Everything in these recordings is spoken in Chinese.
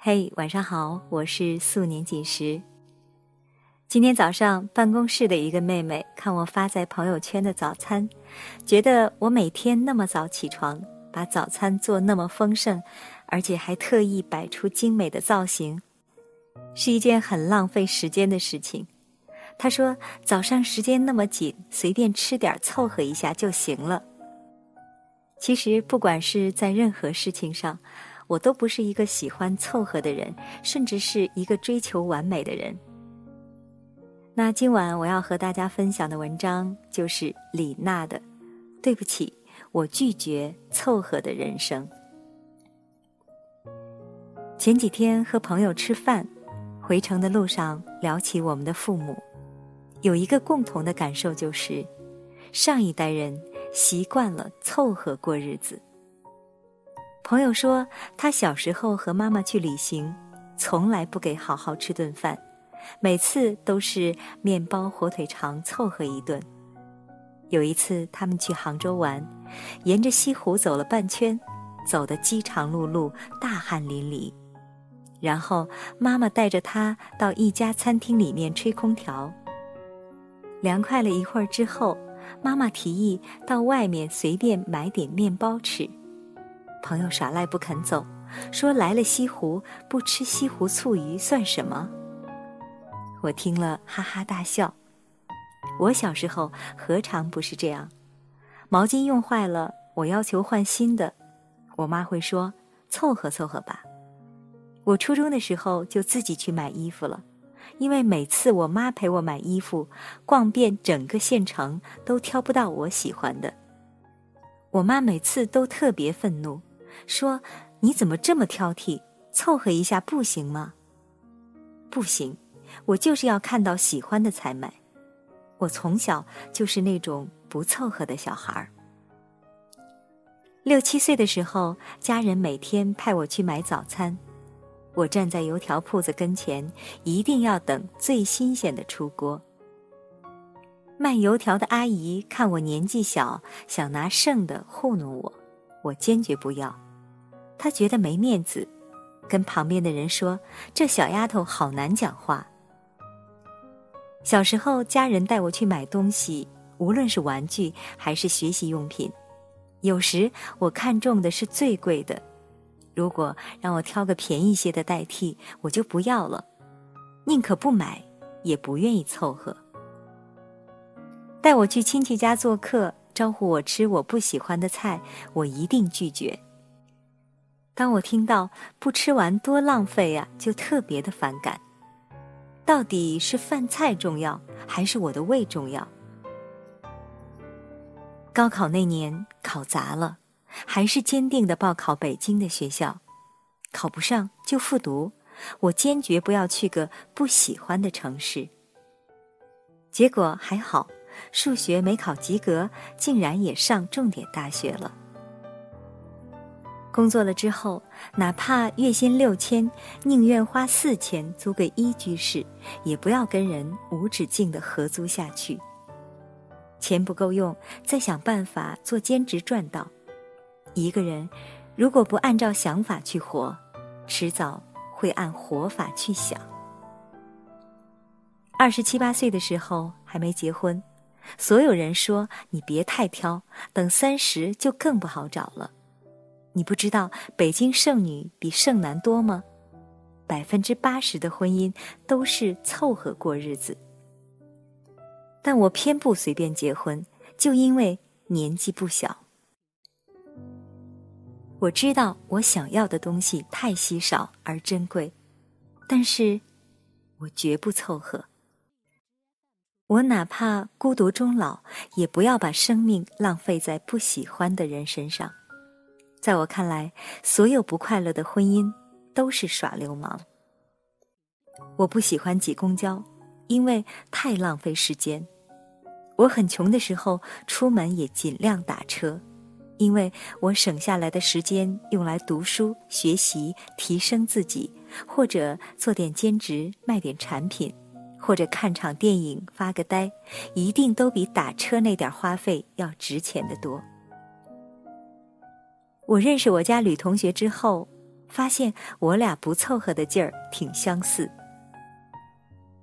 嘿，晚上好，我是素年锦时。今天早上，办公室的一个妹妹看我发在朋友圈的早餐，觉得我每天那么早起床，把早餐做那么丰盛，而且还特意摆出精美的造型，是一件很浪费时间的事情。她说：“早上时间那么紧，随便吃点凑合一下就行了。”其实，不管是在任何事情上。我都不是一个喜欢凑合的人，甚至是一个追求完美的人。那今晚我要和大家分享的文章就是李娜的《对不起，我拒绝凑合的人生》。前几天和朋友吃饭，回程的路上聊起我们的父母，有一个共同的感受就是，上一代人习惯了凑合过日子。朋友说，他小时候和妈妈去旅行，从来不给好好吃顿饭，每次都是面包、火腿肠凑合一顿。有一次，他们去杭州玩，沿着西湖走了半圈，走得饥肠辘辘、大汗淋漓。然后妈妈带着他到一家餐厅里面吹空调。凉快了一会儿之后，妈妈提议到外面随便买点面包吃。朋友耍赖不肯走，说来了西湖不吃西湖醋鱼算什么？我听了哈哈大笑。我小时候何尝不是这样？毛巾用坏了，我要求换新的，我妈会说凑合凑合吧。我初中的时候就自己去买衣服了，因为每次我妈陪我买衣服，逛遍整个县城都挑不到我喜欢的。我妈每次都特别愤怒。说：“你怎么这么挑剔？凑合一下不行吗？”“不行，我就是要看到喜欢的才买。我从小就是那种不凑合的小孩儿。”六七岁的时候，家人每天派我去买早餐，我站在油条铺子跟前，一定要等最新鲜的出锅。卖油条的阿姨看我年纪小，想拿剩的糊弄我，我坚决不要。他觉得没面子，跟旁边的人说：“这小丫头好难讲话。”小时候，家人带我去买东西，无论是玩具还是学习用品，有时我看中的是最贵的，如果让我挑个便宜些的代替，我就不要了，宁可不买，也不愿意凑合。带我去亲戚家做客，招呼我吃我不喜欢的菜，我一定拒绝。当我听到不吃完多浪费呀，就特别的反感。到底是饭菜重要，还是我的胃重要？高考那年考砸了，还是坚定的报考北京的学校。考不上就复读，我坚决不要去个不喜欢的城市。结果还好，数学没考及格，竟然也上重点大学了。工作了之后，哪怕月薪六千，宁愿花四千租个一居室，也不要跟人无止境的合租下去。钱不够用，再想办法做兼职赚到。一个人如果不按照想法去活，迟早会按活法去想。二十七八岁的时候还没结婚，所有人说你别太挑，等三十就更不好找了。你不知道北京剩女比剩男多吗？百分之八十的婚姻都是凑合过日子。但我偏不随便结婚，就因为年纪不小。我知道我想要的东西太稀少而珍贵，但是，我绝不凑合。我哪怕孤独终老，也不要把生命浪费在不喜欢的人身上。在我看来，所有不快乐的婚姻都是耍流氓。我不喜欢挤公交，因为太浪费时间。我很穷的时候，出门也尽量打车，因为我省下来的时间用来读书、学习、提升自己，或者做点兼职、卖点产品，或者看场电影、发个呆，一定都比打车那点花费要值钱的多。我认识我家吕同学之后，发现我俩不凑合的劲儿挺相似。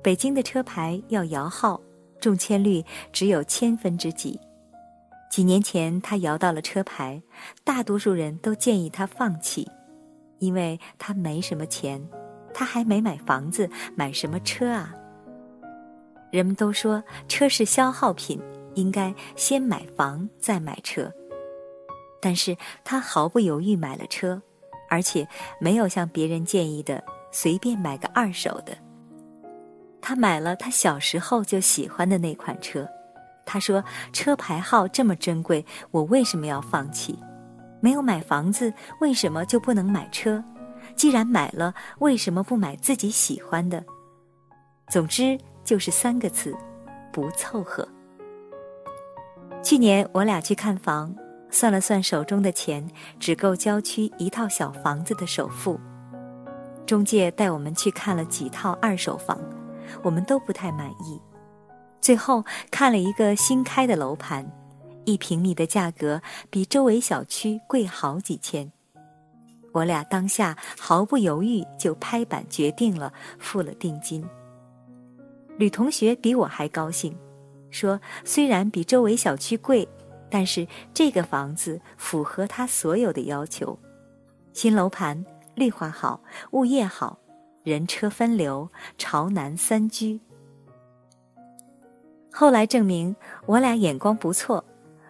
北京的车牌要摇号，中签率只有千分之几。几年前他摇到了车牌，大多数人都建议他放弃，因为他没什么钱，他还没买房子，买什么车啊？人们都说车是消耗品，应该先买房再买车。但是他毫不犹豫买了车，而且没有像别人建议的随便买个二手的。他买了他小时候就喜欢的那款车。他说：“车牌号这么珍贵，我为什么要放弃？没有买房子，为什么就不能买车？既然买了，为什么不买自己喜欢的？总之就是三个字：不凑合。”去年我俩去看房。算了算，手中的钱只够郊区一套小房子的首付。中介带我们去看了几套二手房，我们都不太满意。最后看了一个新开的楼盘，一平米的价格比周围小区贵好几千。我俩当下毫不犹豫就拍板决定了，付了定金。吕同学比我还高兴，说虽然比周围小区贵。但是这个房子符合他所有的要求：新楼盘、绿化好、物业好、人车分流、朝南三居。后来证明我俩眼光不错，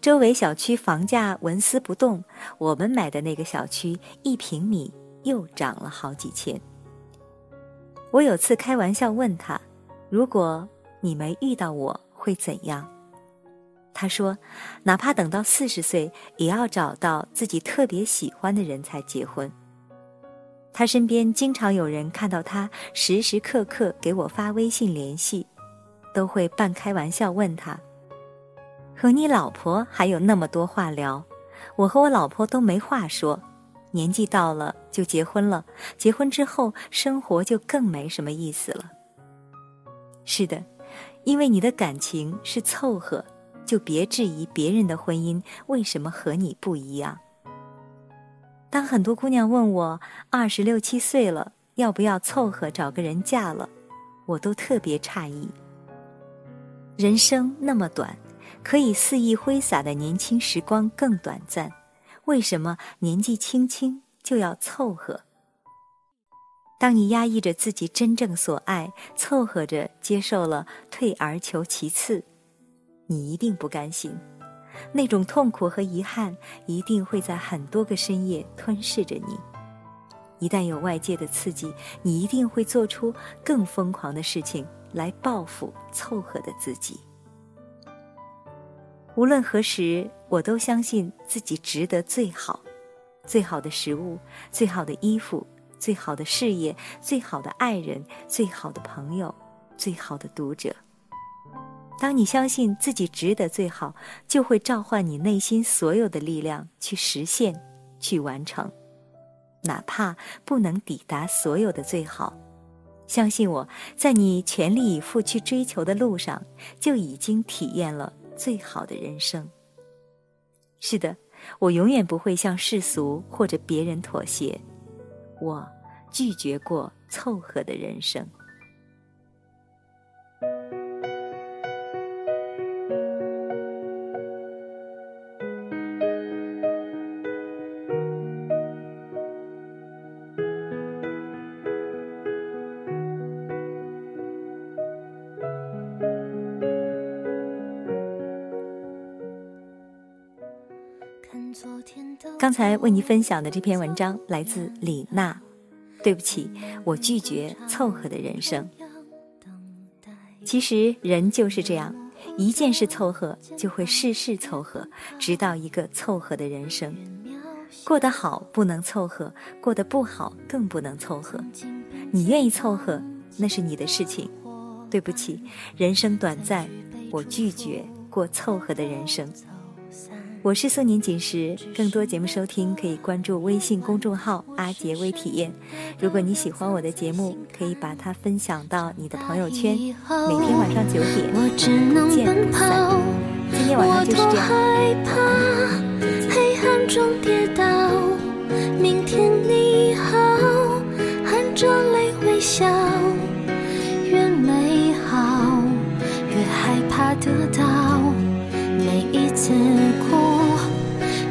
周围小区房价纹丝不动，我们买的那个小区一平米又涨了好几千。我有次开玩笑问他：“如果你没遇到我，会怎样？”他说：“哪怕等到四十岁，也要找到自己特别喜欢的人才结婚。”他身边经常有人看到他时时刻刻给我发微信联系，都会半开玩笑问他：“和你老婆还有那么多话聊？我和我老婆都没话说，年纪到了就结婚了，结婚之后生活就更没什么意思了。”是的，因为你的感情是凑合。就别质疑别人的婚姻为什么和你不一样。当很多姑娘问我二十六七岁了要不要凑合找个人嫁了，我都特别诧异。人生那么短，可以肆意挥洒的年轻时光更短暂，为什么年纪轻轻就要凑合？当你压抑着自己真正所爱，凑合着接受了退而求其次。你一定不甘心，那种痛苦和遗憾一定会在很多个深夜吞噬着你。一旦有外界的刺激，你一定会做出更疯狂的事情来报复凑合的自己。无论何时，我都相信自己值得最好，最好的食物，最好的衣服，最好的事业，最好的爱人，最好的朋友，最好的读者。当你相信自己值得最好，就会召唤你内心所有的力量去实现、去完成，哪怕不能抵达所有的最好。相信我，在你全力以赴去追求的路上，就已经体验了最好的人生。是的，我永远不会向世俗或者别人妥协，我拒绝过凑合的人生。刚才为你分享的这篇文章来自李娜。对不起，我拒绝凑合的人生。其实人就是这样，一件事凑合，就会事事凑合，直到一个凑合的人生。过得好不能凑合，过得不好更不能凑合。你愿意凑合，那是你的事情。对不起，人生短暂，我拒绝过凑合的人生。我是素宁锦时，更多节目收听可以关注微信公众号阿杰微体验。如果你喜欢我的节目，可以把它分享到你的朋友圈。每天晚上九点，我只能见跑。今天晚上就是这样，害怕黑暗中跌倒。明天你好，含着泪微笑。越美好，越害怕得到。每一次。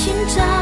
寻找。